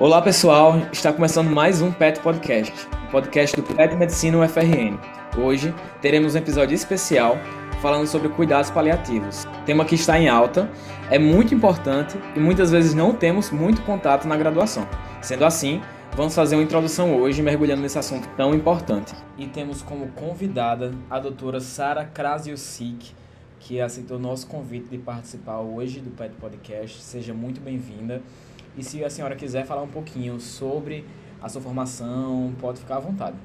Olá pessoal, está começando mais um PET Podcast, o podcast do PET Medicina UFRN. Hoje teremos um episódio especial falando sobre cuidados paliativos. Tema que está em alta, é muito importante e muitas vezes não temos muito contato na graduação. Sendo assim, vamos fazer uma introdução hoje mergulhando nesse assunto tão importante. E temos como convidada a doutora Sara Krasiusik, que aceitou nosso convite de participar hoje do PET Podcast. Seja muito bem-vinda. E se a senhora quiser falar um pouquinho sobre a sua formação, pode ficar à vontade.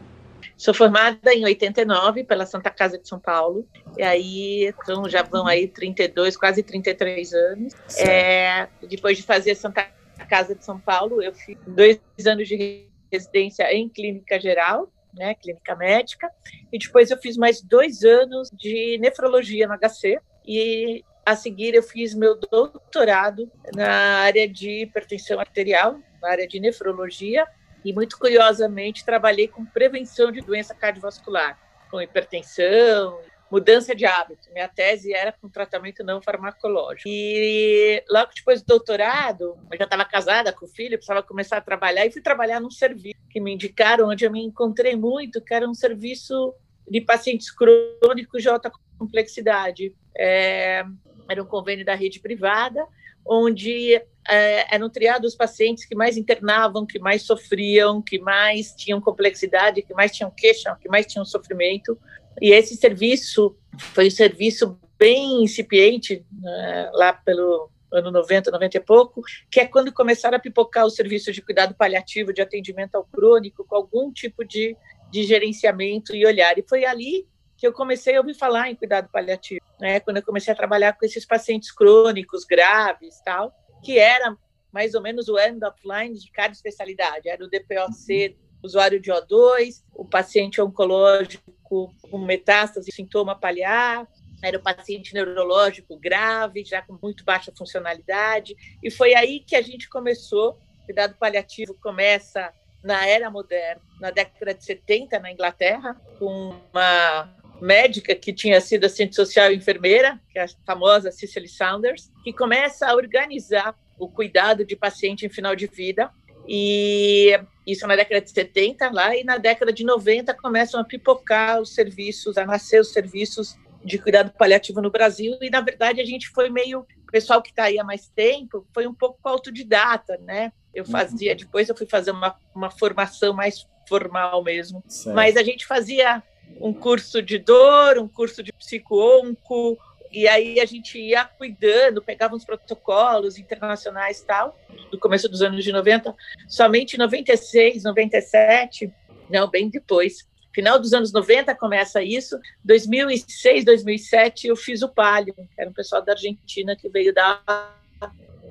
Sou formada em 89 pela Santa Casa de São Paulo. E aí, então já vão aí 32, quase 33 anos. É, depois de fazer Santa Casa de São Paulo, eu fiz dois anos de residência em clínica geral, né, clínica médica, e depois eu fiz mais dois anos de nefrologia no HC. E a seguir, eu fiz meu doutorado na área de hipertensão arterial, na área de nefrologia, e muito curiosamente trabalhei com prevenção de doença cardiovascular, com hipertensão, mudança de hábito. Minha tese era com tratamento não farmacológico. E logo depois do doutorado, eu já estava casada com o filho, precisava começar a trabalhar e fui trabalhar num serviço que me indicaram, onde eu me encontrei muito, que era um serviço de pacientes crônicos de alta complexidade. É, era um convênio da rede privada, onde é, eram triados os pacientes que mais internavam, que mais sofriam, que mais tinham complexidade, que mais tinham queixa, que mais tinham sofrimento. E esse serviço foi um serviço bem incipiente, né, lá pelo ano 90, 90 e pouco, que é quando começaram a pipocar os serviços de cuidado paliativo, de atendimento ao crônico, com algum tipo de, de gerenciamento e olhar. E foi ali que eu comecei a ouvir falar em cuidado paliativo, né? Quando eu comecei a trabalhar com esses pacientes crônicos, graves, tal, que era mais ou menos o end of line de cada especialidade. Era o DPOC, usuário de O2, o paciente oncológico com metástase, sintoma paliar, era o paciente neurológico grave, já com muito baixa funcionalidade, e foi aí que a gente começou. Cuidado paliativo começa na era moderna, na década de 70 na Inglaterra, com uma médica que tinha sido assistente social e enfermeira, que é a famosa Cicely Saunders, que começa a organizar o cuidado de paciente em final de vida. E isso na década de 70 lá, e na década de 90 começam a pipocar os serviços, a nascer os serviços de cuidado paliativo no Brasil. E na verdade a gente foi meio, o pessoal que está aí há mais tempo, foi um pouco autodidata, né? Eu uhum. fazia, depois eu fui fazer uma, uma formação mais formal mesmo. Certo. Mas a gente fazia um curso de dor, um curso de psico-onco, e aí a gente ia cuidando, pegava uns protocolos internacionais tal, do começo dos anos de 90, somente em 96, 97, não, bem depois, final dos anos 90 começa isso, 2006, 2007 eu fiz o Palio, que era um pessoal da Argentina que veio dar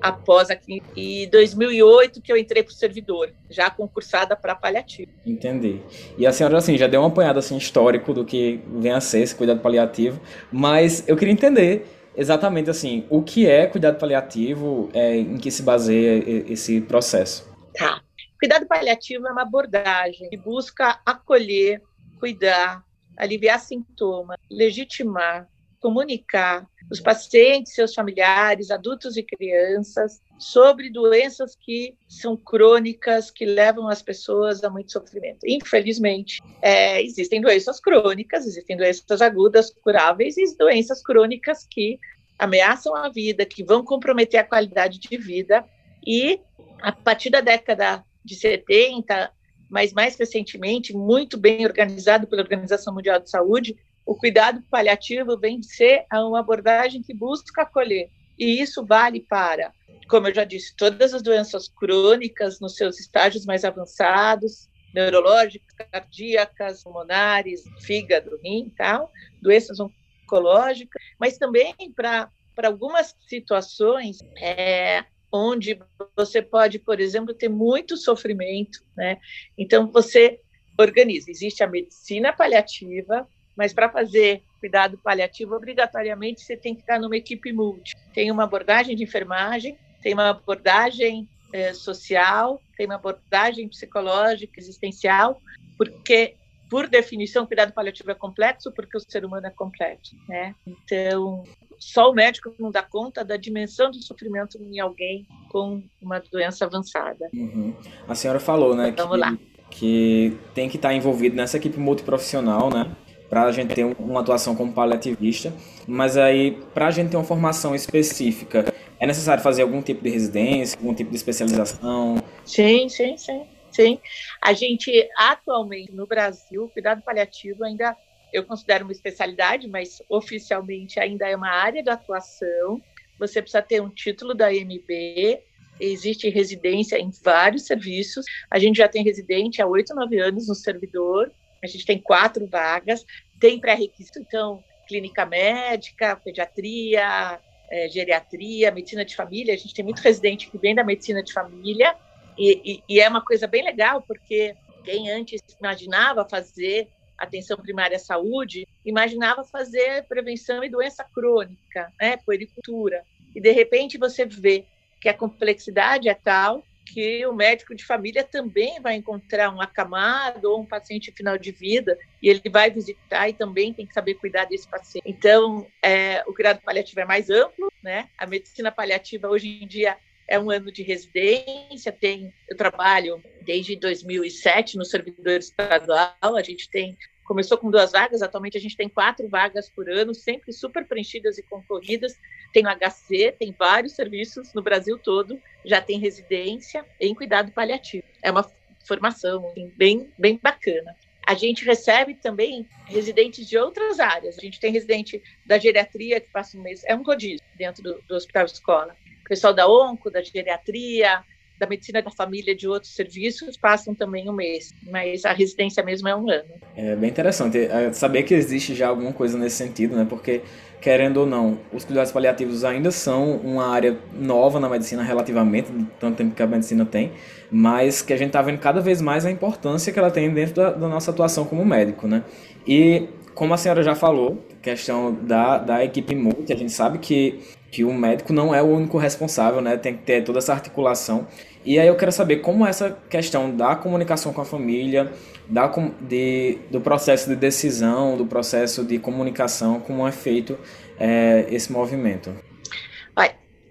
após aqui e 2008 que eu entrei para o servidor, já concursada para paliativo. Entendi. E a senhora assim já deu uma apanhada assim histórico do que vem a ser esse cuidado paliativo, mas eu queria entender exatamente assim o que é cuidado paliativo, é, em que se baseia esse processo. Tá. Cuidado paliativo é uma abordagem que busca acolher, cuidar, aliviar sintomas, legitimar, comunicar os pacientes, seus familiares, adultos e crianças, sobre doenças que são crônicas, que levam as pessoas a muito sofrimento. Infelizmente, é, existem doenças crônicas, existem doenças agudas curáveis e doenças crônicas que ameaçam a vida, que vão comprometer a qualidade de vida. E a partir da década de 70, mas mais recentemente, muito bem organizado pela Organização Mundial de Saúde, o cuidado paliativo vem ser uma abordagem que busca acolher. E isso vale para, como eu já disse, todas as doenças crônicas nos seus estágios mais avançados, neurológicas, cardíacas, pulmonares, fígado, rim, tal, doenças oncológicas, mas também para para algumas situações é, onde você pode, por exemplo, ter muito sofrimento, né? Então você organiza. Existe a medicina paliativa, mas para fazer cuidado paliativo, obrigatoriamente você tem que estar numa equipe multi. Tem uma abordagem de enfermagem, tem uma abordagem é, social, tem uma abordagem psicológica, existencial, porque por definição, cuidado paliativo é complexo porque o ser humano é complexo, né? Então, só o médico não dá conta da dimensão do sofrimento em alguém com uma doença avançada. Uhum. A senhora falou, né, Vamos que, lá. que tem que estar envolvido nessa equipe multiprofissional, né, para a gente ter uma atuação como paliativista, mas aí, para a gente ter uma formação específica, é necessário fazer algum tipo de residência, algum tipo de especialização? Sim, sim, sim. Sim, a gente atualmente no Brasil, cuidado paliativo ainda eu considero uma especialidade, mas oficialmente ainda é uma área de atuação. Você precisa ter um título da IMB, existe residência em vários serviços. A gente já tem residente há oito, nove anos no servidor, a gente tem quatro vagas, tem pré-requisito, então, clínica médica, pediatria, é, geriatria, medicina de família. A gente tem muito residente que vem da medicina de família, e, e, e é uma coisa bem legal, porque quem antes imaginava fazer atenção primária à saúde, imaginava fazer prevenção e doença crônica, né, puericultura. E de repente você vê que a complexidade é tal que o médico de família também vai encontrar um acamado ou um paciente final de vida e ele vai visitar e também tem que saber cuidar desse paciente. Então, é, o cuidado paliativo é mais amplo, né? A medicina paliativa hoje em dia é um ano de residência, tem, eu trabalho desde 2007 no servidor estadual, a gente tem, começou com duas vagas, atualmente a gente tem quatro vagas por ano, sempre super preenchidas e concorridas, tem o HC, tem vários serviços no Brasil todo, já tem residência em cuidado paliativo, é uma formação assim, bem, bem bacana. A gente recebe também residentes de outras áreas. A gente tem residente da geriatria que passa um mês, é um rodízio dentro do, do hospital escola pessoal da onco, da geriatria, da medicina da família, de outros serviços, passam também um mês, mas a residência mesmo é um ano. É bem interessante é, saber que existe já alguma coisa nesse sentido, né? Porque, querendo ou não, os cuidados paliativos ainda são uma área nova na medicina, relativamente, tanto tempo que a medicina tem, mas que a gente está vendo cada vez mais a importância que ela tem dentro da, da nossa atuação como médico, né? E, como a senhora já falou, questão da, da equipe multi, a gente sabe que que o médico não é o único responsável, né? Tem que ter toda essa articulação. E aí eu quero saber como essa questão da comunicação com a família, da, de, do processo de decisão, do processo de comunicação, como é feito é, esse movimento.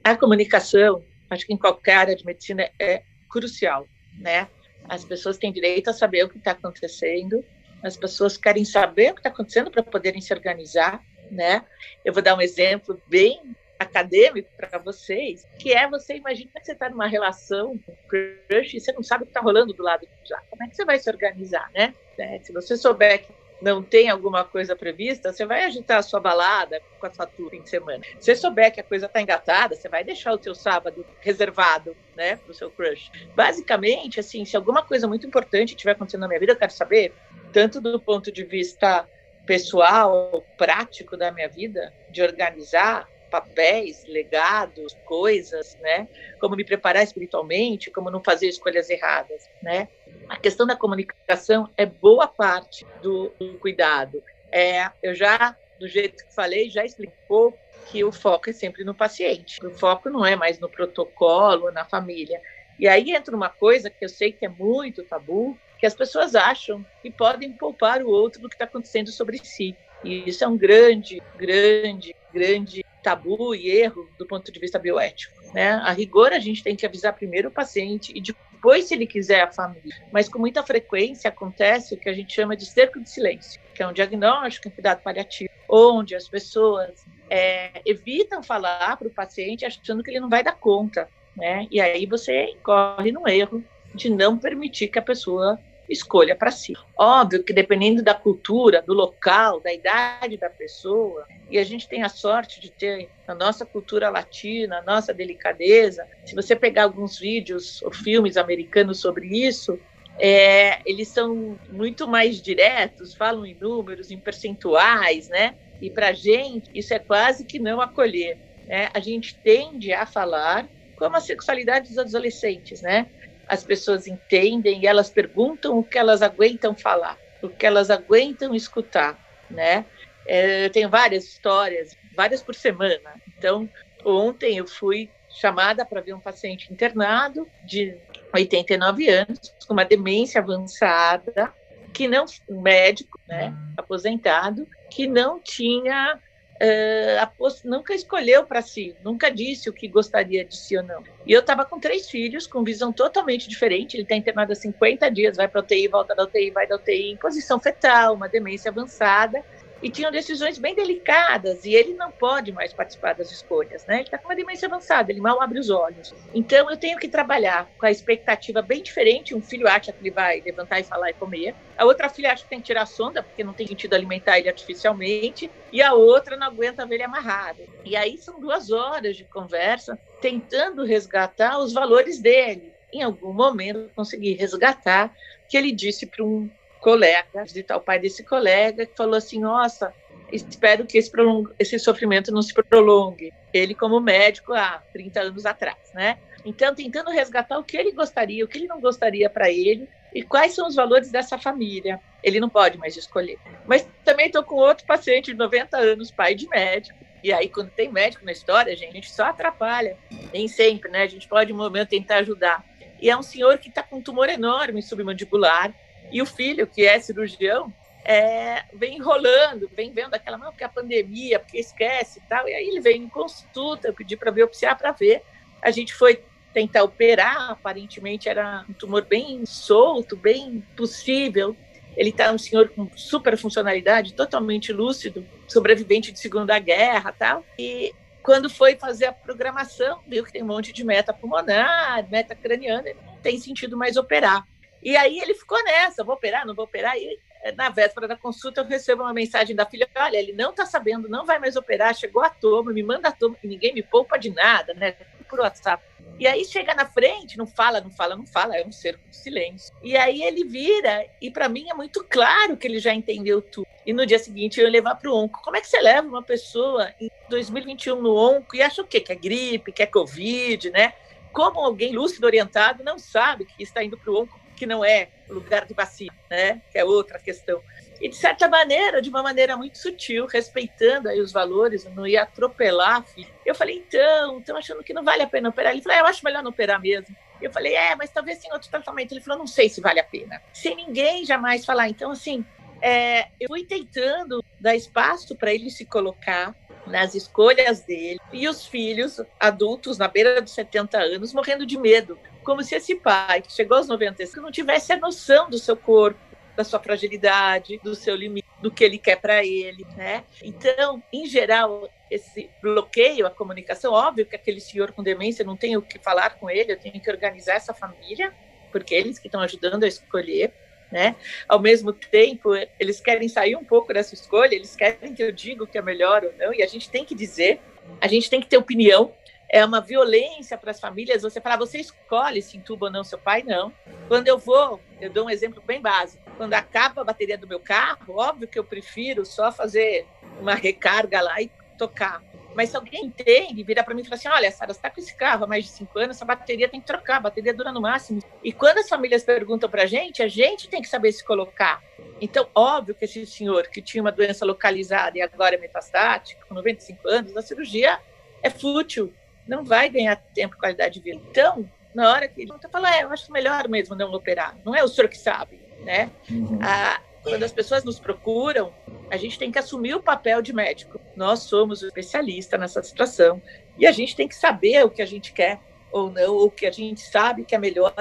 A comunicação, acho que em qualquer área de medicina é crucial, né? As pessoas têm direito a saber o que está acontecendo, as pessoas querem saber o que está acontecendo para poderem se organizar, né? Eu vou dar um exemplo bem acadêmico para vocês, que é você imagina que você está numa relação com crush e você não sabe o que está rolando do lado de lá. Como é que você vai se organizar, né? É, se você souber que não tem alguma coisa prevista, você vai agitar a sua balada com a sua turma de semana. Se você souber que a coisa está engatada, você vai deixar o seu sábado reservado, né, para o seu crush. Basicamente, assim, se alguma coisa muito importante estiver acontecendo na minha vida, eu quero saber, tanto do ponto de vista pessoal, prático da minha vida, de organizar papéis, legados, coisas, né? Como me preparar espiritualmente, como não fazer escolhas erradas, né? A questão da comunicação é boa parte do, do cuidado. É, eu já, do jeito que falei, já explicou que o foco é sempre no paciente. O foco não é mais no protocolo, na família. E aí entra uma coisa que eu sei que é muito tabu, que as pessoas acham que podem poupar o outro do que está acontecendo sobre si. E isso é um grande, grande, grande tabu e erro do ponto de vista bioético. Né? A rigor, a gente tem que avisar primeiro o paciente e depois, se ele quiser, a família. Mas com muita frequência acontece o que a gente chama de cerco de silêncio, que é um diagnóstico em cuidado paliativo, onde as pessoas é, evitam falar para o paciente achando que ele não vai dar conta. Né? E aí você incorre no erro de não permitir que a pessoa escolha para si. Óbvio que dependendo da cultura, do local, da idade da pessoa, e a gente tem a sorte de ter a nossa cultura latina, a nossa delicadeza. Se você pegar alguns vídeos ou filmes americanos sobre isso, é, eles são muito mais diretos, falam em números, em percentuais, né? E para gente isso é quase que não acolher. Né? A gente tende a falar como a sexualidade dos adolescentes, né? As pessoas entendem e elas perguntam o que elas aguentam falar, o que elas aguentam escutar, né? É, eu tenho várias histórias, várias por semana. Então, ontem eu fui chamada para ver um paciente internado de 89 anos, com uma demência avançada, que não, um médico, né, aposentado, que não tinha uh, nunca escolheu para si, nunca disse o que gostaria de si ou não. E eu estava com três filhos, com visão totalmente diferente. Ele está internado há 50 dias, vai para UTI, volta da UTI, vai da UTI, em posição fetal, uma demência avançada e tinham decisões bem delicadas e ele não pode mais participar das escolhas, né? Ele está com uma demência avançada, ele mal abre os olhos. Então eu tenho que trabalhar com a expectativa bem diferente. Um filho acha que ele vai levantar e falar e comer, a outra filha acha que tem que tirar a sonda porque não tem sentido alimentar ele artificialmente e a outra não aguenta ver ele amarrado. E aí são duas horas de conversa tentando resgatar os valores dele. Em algum momento consegui resgatar que ele disse para um colega, visitar o pai desse colega, que falou assim: Nossa, espero que esse, esse sofrimento não se prolongue. Ele, como médico, há 30 anos atrás, né? Então, tentando resgatar o que ele gostaria, o que ele não gostaria para ele e quais são os valores dessa família. Ele não pode mais escolher. Mas também estou com outro paciente de 90 anos, pai de médico. E aí, quando tem médico na história, gente, a gente só atrapalha. Nem sempre, né? A gente pode, no momento, tentar ajudar. E é um senhor que está com um tumor enorme submandibular, e o filho, que é cirurgião, é, vem enrolando, vem vendo aquela, não, porque a pandemia, porque esquece e tal. E aí ele vem em consulta, eu pedi para biopsiar para ver. A gente foi tentar operar, aparentemente era um tumor bem solto, bem possível. Ele está um senhor com super funcionalidade, totalmente lúcido, sobrevivente de Segunda Guerra tal. E quando foi fazer a programação, viu que tem um monte de meta pulmonar, meta craniana, não tem sentido mais operar. E aí ele ficou nessa, vou operar, não vou operar. E eh, na véspera da consulta eu recebo uma mensagem da filha, olha, ele não está sabendo, não vai mais operar, chegou a toma, me manda a toma, ninguém me poupa de nada, né? Por WhatsApp. E aí chega na frente, não fala, não fala, não fala, é um cerco de silêncio. E aí ele vira, e para mim é muito claro que ele já entendeu tudo. E no dia seguinte eu ia levar para o onco. Como é que você leva uma pessoa em 2021 no onco e acha o quê? Que é gripe, que é covid, né? Como alguém lúcido, orientado, não sabe que está indo para o onco que não é lugar de vacina, né? Que é outra questão. E de certa maneira, de uma maneira muito sutil, respeitando aí os valores, não ia atropelar. Filho. Eu falei, então, estão achando que não vale a pena operar? Ele falou, é, eu acho melhor não operar mesmo. Eu falei, é, mas talvez sem outro tratamento. Ele falou, não sei se vale a pena. Sem ninguém jamais falar. Então, assim, é, eu fui tentando dar espaço para ele se colocar nas escolhas dele e os filhos adultos na beira dos 70 anos morrendo de medo como se esse pai, que chegou aos 95, não tivesse a noção do seu corpo, da sua fragilidade, do seu limite, do que ele quer para ele, né? Então, em geral, esse bloqueio à comunicação, óbvio que aquele senhor com demência não tem o que falar com ele, eu tenho que organizar essa família, porque eles que estão ajudando a escolher, né? Ao mesmo tempo, eles querem sair um pouco dessa escolha, eles querem que eu diga o que é melhor ou não, e a gente tem que dizer, a gente tem que ter opinião, é uma violência para as famílias você falar, você escolhe se entuba ou não seu pai, não. Quando eu vou, eu dou um exemplo bem básico, quando acaba a bateria do meu carro, óbvio que eu prefiro só fazer uma recarga lá e tocar. Mas se alguém entende, vira para mim e fala assim: olha, Sara, você está com esse carro há mais de cinco anos, essa bateria tem que trocar, a bateria dura no máximo. E quando as famílias perguntam para a gente, a gente tem que saber se colocar. Então, óbvio que esse senhor que tinha uma doença localizada e agora é metastática, com 95 anos, a cirurgia é fútil não vai ganhar tempo e qualidade de vida. Então, na hora que ele fala, é, eu acho melhor mesmo não operar. Não é o senhor que sabe, né? Uhum. Ah, quando as pessoas nos procuram, a gente tem que assumir o papel de médico. Nós somos o especialista nessa situação e a gente tem que saber o que a gente quer ou não, ou o que a gente sabe que é melhor,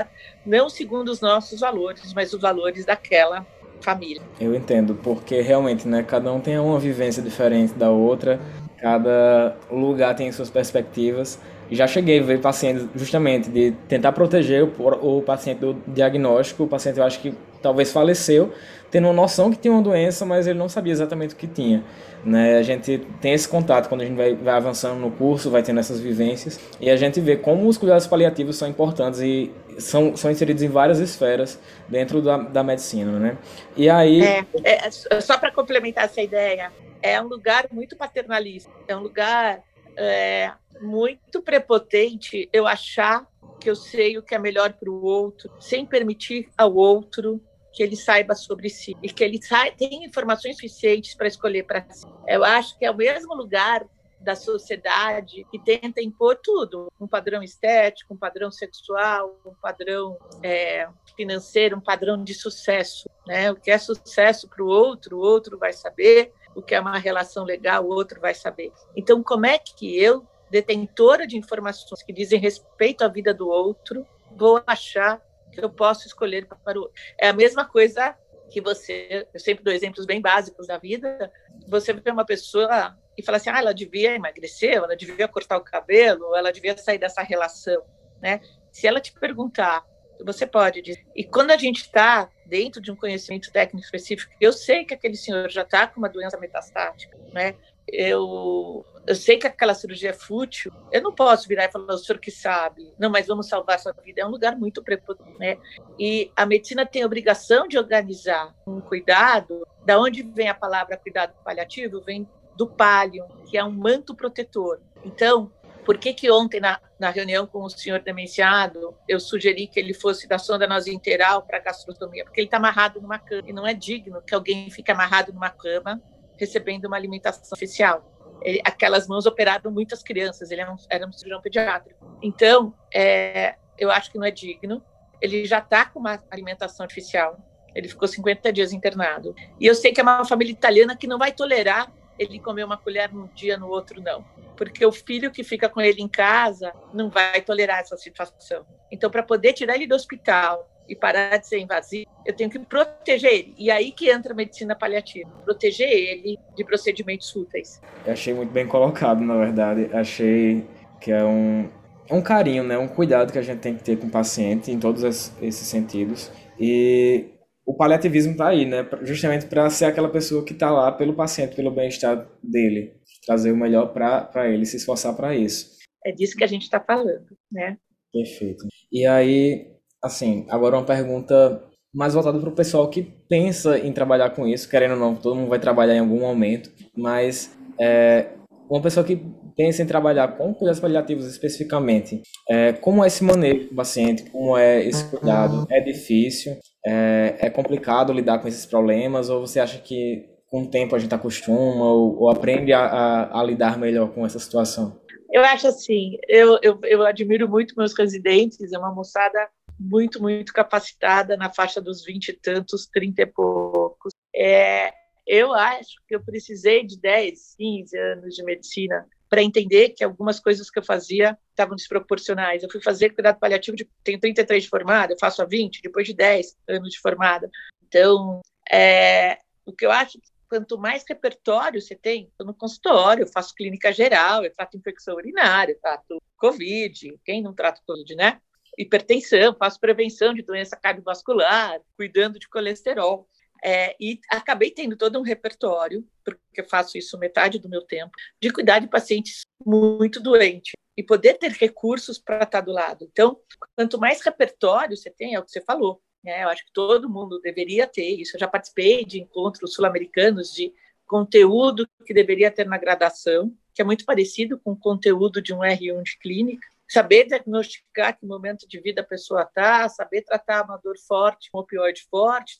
não segundo os nossos valores, mas os valores daquela família. Eu entendo, porque realmente, né, cada um tem uma vivência diferente da outra Cada lugar tem suas perspectivas. Já cheguei a ver pacientes justamente de tentar proteger o, o paciente do diagnóstico. O paciente, eu acho que talvez faleceu, tendo uma noção que tinha uma doença, mas ele não sabia exatamente o que tinha. Né? A gente tem esse contato quando a gente vai, vai avançando no curso, vai tendo essas vivências, e a gente vê como os cuidados paliativos são importantes e são, são inseridos em várias esferas dentro da, da medicina. Né? E aí. É, é só para complementar essa ideia, é um lugar muito paternalista, é um lugar é, muito prepotente eu achar que eu sei o que é melhor para o outro, sem permitir ao outro que ele saiba sobre si e que ele tenha informações suficientes para escolher para si. Eu acho que é o mesmo lugar da sociedade que tenta impor tudo, um padrão estético, um padrão sexual, um padrão é, financeiro, um padrão de sucesso. Né? O que é sucesso para o outro, o outro vai saber, o que é uma relação legal, o outro vai saber. Então, como é que eu, detentora de informações que dizem respeito à vida do outro, vou achar que eu posso escolher para o outro? É a mesma coisa que você, eu sempre dou exemplos bem básicos da vida, você vê uma pessoa e fala assim, ah, ela devia emagrecer, ela devia cortar o cabelo, ela devia sair dessa relação, né? Se ela te perguntar, você pode dizer. E quando a gente está dentro de um conhecimento técnico específico, eu sei que aquele senhor já está com uma doença metastática, né? Eu, eu sei que aquela cirurgia é fútil, eu não posso virar e falar, o senhor que sabe, não, mas vamos salvar sua vida. É um lugar muito prepotente, né? E a medicina tem a obrigação de organizar um cuidado. Da onde vem a palavra cuidado paliativo? Vem do palio, que é um manto protetor. Então, por que, que ontem, na, na reunião com o senhor demenciado, eu sugeri que ele fosse da sonda nasointeral para gastrostomia? Porque ele está amarrado numa cama, e não é digno que alguém fique amarrado numa cama recebendo uma alimentação oficial. Ele, aquelas mãos operaram muitas crianças, ele era um, era um cirurgião pediátrico. Então, é, eu acho que não é digno. Ele já está com uma alimentação artificial, ele ficou 50 dias internado. E eu sei que é uma família italiana que não vai tolerar ele comer uma colher num dia, no outro não. Porque o filho que fica com ele em casa não vai tolerar essa situação. Então, para poder tirar ele do hospital e parar de ser invasivo, eu tenho que proteger ele. E aí que entra a medicina paliativa, proteger ele de procedimentos fúteis. Eu achei muito bem colocado, na verdade. Achei que é um, é um carinho, né? um cuidado que a gente tem que ter com o paciente em todos esses sentidos. E o paliativismo está aí, né? Justamente para ser aquela pessoa que está lá pelo paciente, pelo bem-estar dele, trazer o melhor para ele, se esforçar para isso. É disso que a gente está falando, né? Perfeito. E aí, assim, agora uma pergunta mais voltada para o pessoal que pensa em trabalhar com isso, querendo ou não, todo mundo vai trabalhar em algum momento, mas é, uma pessoa que pensa em trabalhar com cuidados paliativos especificamente, é, como é esse manejo do paciente, como é esse cuidado? É difícil? É, é complicado lidar com esses problemas? Ou você acha que com o tempo a gente acostuma ou, ou aprende a, a, a, lidar melhor com essa situação? Eu acho assim, eu, eu, eu admiro muito meus residentes, é uma moçada muito, muito capacitada na faixa dos vinte e tantos, trinta e poucos. É, eu acho que eu precisei de 10, 15 anos de medicina para entender que algumas coisas que eu fazia estavam desproporcionais. Eu fui fazer cuidado paliativo, de, tenho 33 de formada, eu faço a 20, depois de 10 anos de formada. Então, é, o que eu acho que quanto mais repertório você tem, eu no consultório, eu faço clínica geral, eu trato infecção urinária, eu trato Covid, quem não trata Covid, né? Hipertensão, faço prevenção de doença cardiovascular, cuidando de colesterol. É, e acabei tendo todo um repertório, porque eu faço isso metade do meu tempo, de cuidar de pacientes muito doentes e poder ter recursos para estar do lado. Então, quanto mais repertório você tem, é o que você falou. Né? Eu acho que todo mundo deveria ter isso. Eu já participei de encontros sul-americanos de conteúdo que deveria ter na graduação, que é muito parecido com o conteúdo de um R1 de clínica. Saber diagnosticar que momento de vida a pessoa está, saber tratar uma dor forte, um opioide forte,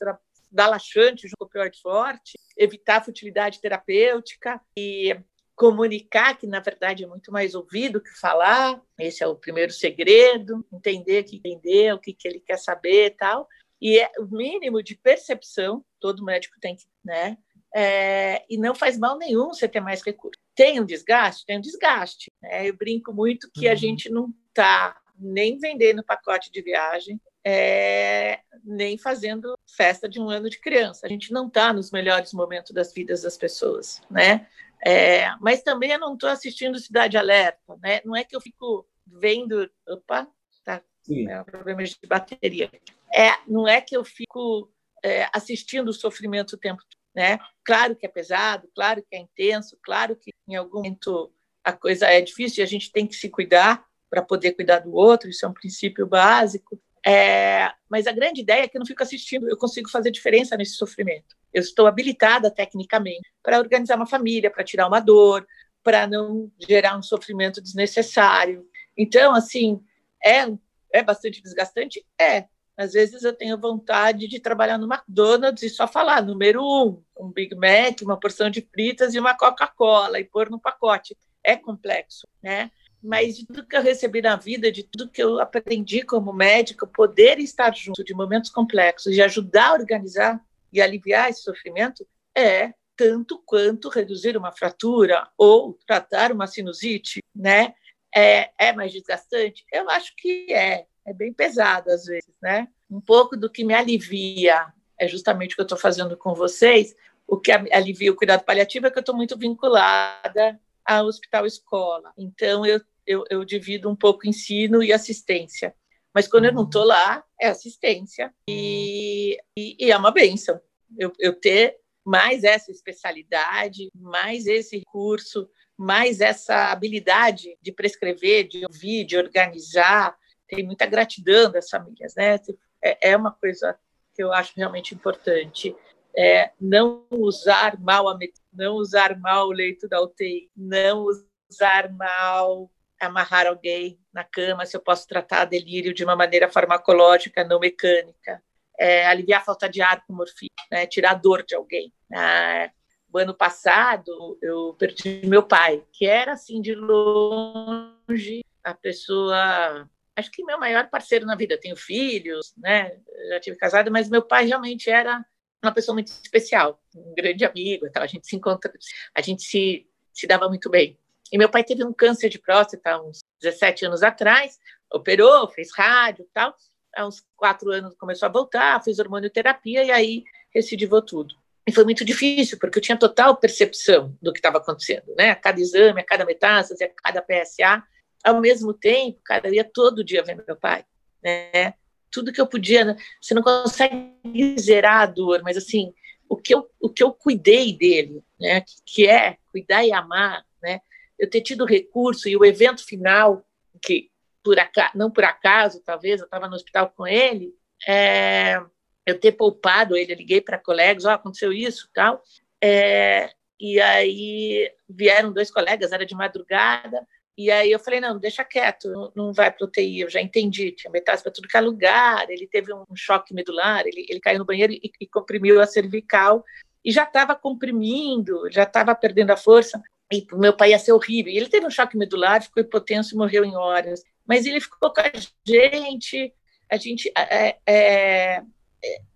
dar laxante junto com opioide forte, evitar a futilidade terapêutica e comunicar, que na verdade é muito mais ouvido que falar, esse é o primeiro segredo, entender o que entender, o que, que ele quer saber e tal, e é o mínimo de percepção, todo médico tem que, né, é, e não faz mal nenhum você ter mais recursos. Tem um desgaste? Tem um desgaste. Né? Eu brinco muito que a uhum. gente não está nem vendendo pacote de viagem, é, nem fazendo festa de um ano de criança. A gente não está nos melhores momentos das vidas das pessoas, né? É, mas também eu não estou assistindo Cidade Alerta, né? Não é que eu fico vendo, opa, tá, é um problema de bateria. É, não é que eu fico é, assistindo o sofrimento o tempo todo, né? Claro que é pesado, claro que é intenso, claro que em algum momento a coisa é difícil e a gente tem que se cuidar para poder cuidar do outro, isso é um princípio básico, é, mas a grande ideia é que eu não fico assistindo, eu consigo fazer diferença nesse sofrimento. Eu estou habilitada tecnicamente para organizar uma família, para tirar uma dor, para não gerar um sofrimento desnecessário. Então, assim, é, é bastante desgastante? É. Às vezes eu tenho vontade de trabalhar no McDonald's e só falar número um, um Big Mac, uma porção de fritas e uma Coca-Cola e pôr no pacote. É complexo, né? Mas de tudo que eu recebi na vida, de tudo que eu aprendi como médico, poder estar junto de momentos complexos e ajudar a organizar e aliviar esse sofrimento, é tanto quanto reduzir uma fratura ou tratar uma sinusite, né? É, é mais desgastante? Eu acho que é. É bem pesado às vezes, né? Um pouco do que me alivia é justamente o que eu estou fazendo com vocês. O que alivia o cuidado paliativo é que eu estou muito vinculada ao hospital escola. Então, eu, eu, eu divido um pouco ensino e assistência. Mas quando eu não estou lá, é assistência. E, e, e, é uma benção eu, eu ter mais essa especialidade, mais esse recurso, mais essa habilidade de prescrever, de ouvir, de organizar. Tem muita gratidão das famílias, né? É, é uma coisa que eu acho realmente importante. É não usar mal a não usar mal o leito da UTI, não usar mal amarrar alguém na cama, se eu posso tratar delírio de uma maneira farmacológica, não mecânica. É, aliviar a falta de ar com morfina, né, tirar a dor de alguém. Ah, o ano passado, eu perdi meu pai, que era, assim, de longe, a pessoa... Acho que meu maior parceiro na vida. Eu tenho filhos, né? Já tive casado, mas meu pai realmente era uma pessoa muito especial, um grande amigo. Então a gente se encontra, a gente se, se dava muito bem. E meu pai teve um câncer de próstata uns 17 anos atrás, operou, fez rádio tal. Há uns quatro anos começou a voltar, fez hormonioterapia e aí recidivou tudo. E foi muito difícil, porque eu tinha total percepção do que estava acontecendo, né? A cada exame, a cada metástase, a cada PSA. Ao mesmo tempo, cara, eu ia todo dia ver meu pai, né? Tudo que eu podia, né? você não consegue zerar a dor, mas assim, o que eu, o que eu cuidei dele, né? Que, que é cuidar e amar, né? Eu ter tido recurso e o evento final, que por acaso, não por acaso, talvez, eu estava no hospital com ele, é, eu ter poupado ele, eu liguei para colegas, oh, aconteceu isso tal, é, e aí vieram dois colegas, era de madrugada, e aí eu falei, não, deixa quieto, não, não vai para UTI, eu já entendi, tinha metástase para tudo que é lugar, ele teve um choque medular, ele, ele caiu no banheiro e, e comprimiu a cervical, e já estava comprimindo, já estava perdendo a força, e meu pai ia ser horrível. Ele teve um choque medular, ficou hipotenso e morreu em horas. Mas ele ficou com a gente, a gente é, é,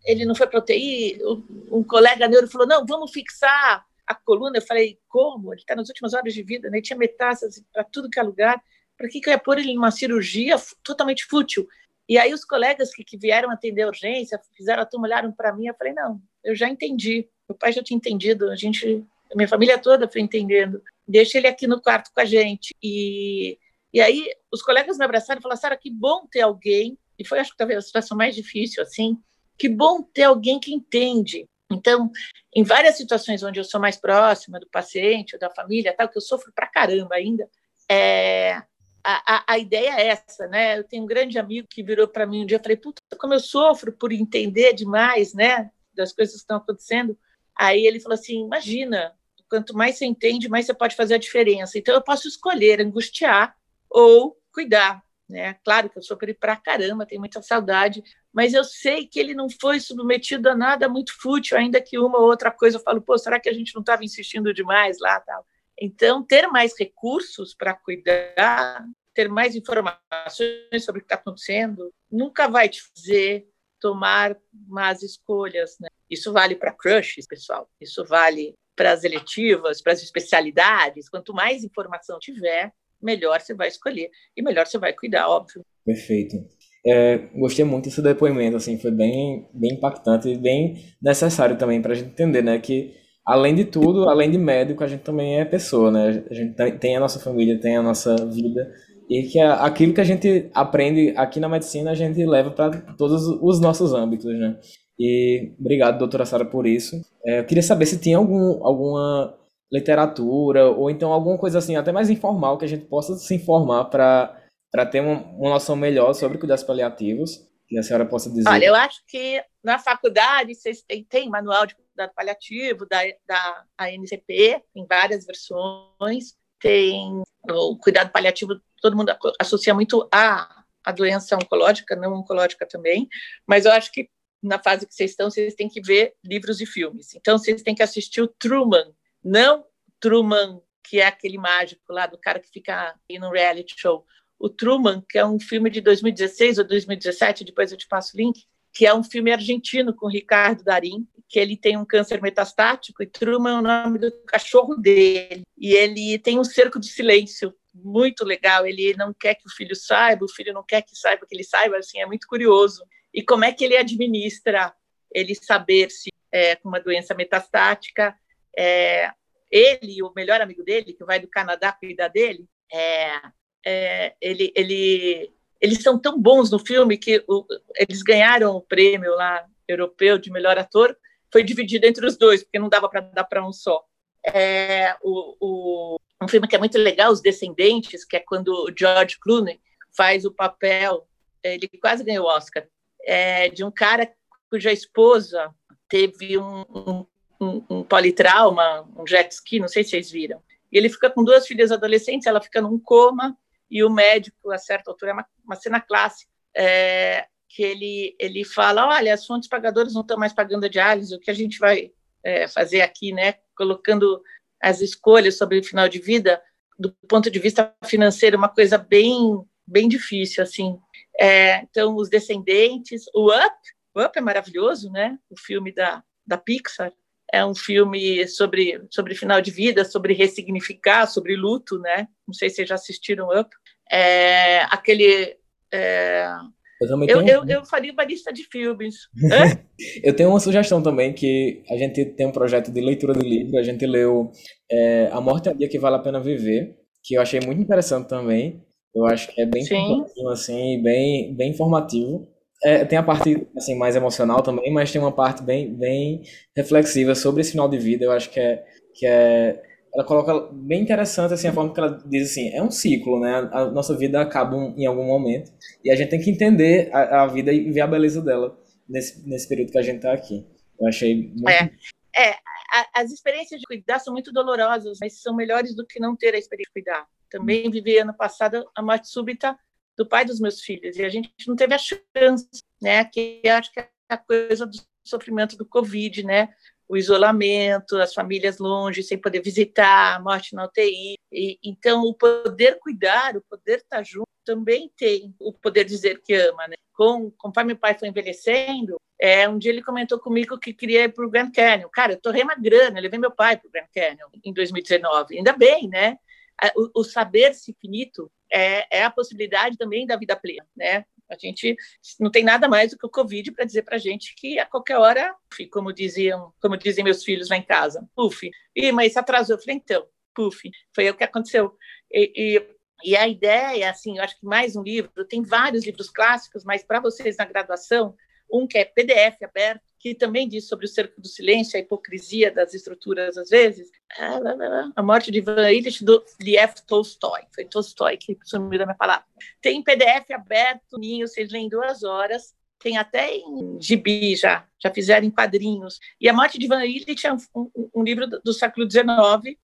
ele não foi para UTI, um colega neuro falou, não, vamos fixar a coluna. Eu falei, como? Ele está nas últimas horas de vida, né? ele tinha metástase para tudo que é lugar. Para que, que eu ia pôr ele numa cirurgia totalmente fútil? E aí os colegas que, que vieram atender a urgência, fizeram a turma, olharam para mim, eu falei, não, eu já entendi. Meu pai já tinha entendido, a gente, minha família toda foi entendendo. Deixa ele aqui no quarto com a gente. E, e aí os colegas me abraçaram e falaram, Sara, que bom ter alguém, e foi acho que talvez a situação mais difícil, assim, que bom ter alguém que entende. Então, em várias situações onde eu sou mais próxima do paciente ou da família, tal, que eu sofro pra caramba ainda, é, a, a, a, ideia é essa, né? Eu tenho um grande amigo que virou para mim um dia, eu falei, puta, como eu sofro por entender demais, né, das coisas que estão acontecendo. Aí ele falou assim, imagina, quanto mais você entende, mais você pode fazer a diferença. Então eu posso escolher angustiar ou cuidar, né? Claro que eu sofri pra caramba, tenho muita saudade, mas eu sei que ele não foi submetido a nada muito fútil, ainda que uma ou outra coisa eu falo, pô, será que a gente não estava insistindo demais lá, tal. Então, ter mais recursos para cuidar, ter mais informações sobre o que está acontecendo, nunca vai te fazer tomar más escolhas. Né? Isso vale para crushes, pessoal. Isso vale para as eletivas, para as especialidades. Quanto mais informação tiver, melhor você vai escolher e melhor você vai cuidar, óbvio. Perfeito. É, gostei muito desse depoimento, assim, foi bem, bem impactante e bem necessário também para a gente entender, né, que além de tudo, além de médico, a gente também é pessoa, né, a gente tem a nossa família, tem a nossa vida e que aquilo que a gente aprende aqui na medicina a gente leva para todos os nossos âmbitos, né. E obrigado, doutora Sara, por isso. É, eu queria saber se tinha algum, alguma literatura, ou então alguma coisa assim, até mais informal, que a gente possa se informar para ter uma, uma noção melhor sobre cuidados paliativos, que a senhora possa dizer. Olha, eu acho que na faculdade vocês têm, tem manual de cuidado paliativo da, da ANCP, em várias versões, tem o cuidado paliativo, todo mundo associa muito a, a doença oncológica, não oncológica também, mas eu acho que na fase que vocês estão, vocês têm que ver livros e filmes. Então, vocês têm que assistir o Truman, não Truman, que é aquele mágico lá do cara que fica aí no reality show. O Truman, que é um filme de 2016 ou 2017, depois eu te passo o link, que é um filme argentino com Ricardo Darim, que ele tem um câncer metastático e Truman é o nome do cachorro dele. E ele tem um cerco de silêncio muito legal. Ele não quer que o filho saiba, o filho não quer que saiba que ele saiba, assim, é muito curioso. E como é que ele administra ele saber se é com uma doença metastática, é, ele o melhor amigo dele, que vai do Canadá cuidar dele, é, é, ele, ele, eles são tão bons no filme que o, eles ganharam o prêmio lá europeu de melhor ator, foi dividido entre os dois, porque não dava para dar para um só. É, o, o, um filme que é muito legal, Os Descendentes, que é quando o George Clooney faz o papel, ele quase ganhou o Oscar, é, de um cara cuja esposa teve um, um, um, um politrauma, um jet ski, não sei se vocês viram. E ele fica com duas filhas adolescentes, ela fica num coma, e o médico, a certa altura, é uma, uma cena clássica, é, que ele, ele fala, olha, as fontes pagadoras não estão mais pagando a diálise, o que a gente vai é, fazer aqui, né, colocando as escolhas sobre o final de vida, do ponto de vista financeiro, uma coisa bem, bem difícil, assim. É, então, Os Descendentes, o Up, o Up é maravilhoso, né, o filme da, da Pixar, é um filme sobre, sobre final de vida, sobre ressignificar, sobre luto, né? Não sei se vocês já assistiram Up. É, aquele. É, eu, também eu, tenho... eu, eu, faria uma lista de filmes. eu tenho uma sugestão também, que a gente tem um projeto de leitura do livro, a gente leu é, A Morte é o Dia que Vale a Pena Viver, que eu achei muito interessante também. Eu acho que é bem assim, bem, bem informativo é, tem a parte assim mais emocional também, mas tem uma parte bem, bem reflexiva sobre esse final de vida. Eu acho que é, que é ela coloca bem interessante assim a forma que ela diz assim, é um ciclo, né? A nossa vida acaba em algum momento e a gente tem que entender a, a vida e ver a beleza dela nesse, nesse período que a gente está aqui. Eu achei muito... é, é as experiências de cuidar são muito dolorosas, mas são melhores do que não ter a experiência de cuidar. Também vivi ano passado a morte súbita do pai dos meus filhos e a gente não teve a chance, né? Que acho que é a coisa do sofrimento do Covid, né? O isolamento, as famílias longe, sem poder visitar, a morte na UTI. E, então, o poder cuidar, o poder estar junto, também tem o poder dizer que ama, né? Com, conforme meu pai foi envelhecendo, é, um dia ele comentou comigo que queria ir para o Grand Canyon. Cara, eu torrei uma grana, levei meu pai para o Grand Canyon em 2019. Ainda bem, né? O, o saber-se finito é, é a possibilidade também da vida plena, né? A gente não tem nada mais do que o Covid para dizer para a gente que a qualquer hora, como diziam, como dizem meus filhos lá em casa, puf, e mas isso atrasou. Eu falei, então, puf, foi o que aconteceu. E, e, e a ideia, assim, eu acho que mais um livro, tem vários livros clássicos, mas para vocês na graduação, um que é PDF aberto, que também diz sobre o cerco do silêncio, a hipocrisia das estruturas às vezes. A morte de Ivan Illich do Liev Tolstói. Foi Tolstói que sumiu da minha palavra. Tem PDF aberto, ninho, vocês leem duas horas. Tem até em gibi já, já fizeram em quadrinhos. E A Morte de Ivan Illich é um, um, um livro do, do século XIX,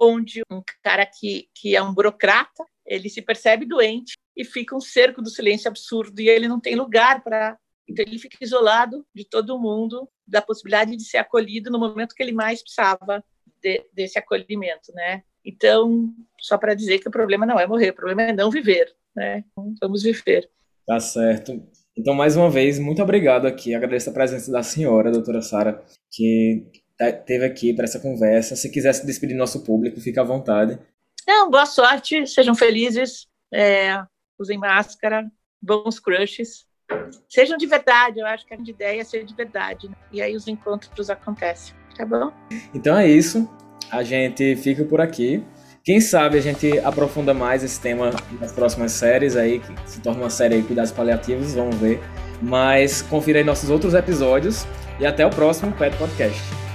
onde um cara que, que é um burocrata, ele se percebe doente e fica um cerco do silêncio absurdo e ele não tem lugar para então, ele fica isolado de todo mundo, da possibilidade de ser acolhido no momento que ele mais precisava de, desse acolhimento, né? Então, só para dizer que o problema não é morrer, o problema é não viver, né? Então, vamos viver. Tá certo. Então, mais uma vez, muito obrigado aqui. Agradeço a presença da senhora, doutora Sara, que tá, teve aqui para essa conversa. Se quiser se despedir do nosso público, fica à vontade. Não, boa sorte, sejam felizes, é, usem máscara, bons crushes Sejam de verdade, eu acho que a ideia é ser de verdade. Né? E aí os encontros acontecem, tá bom? Então é isso. A gente fica por aqui. Quem sabe a gente aprofunda mais esse tema nas próximas séries aí, que se torna uma série aí cuidados paliativos, vamos ver. Mas confira aí nossos outros episódios e até o próximo Pet Podcast.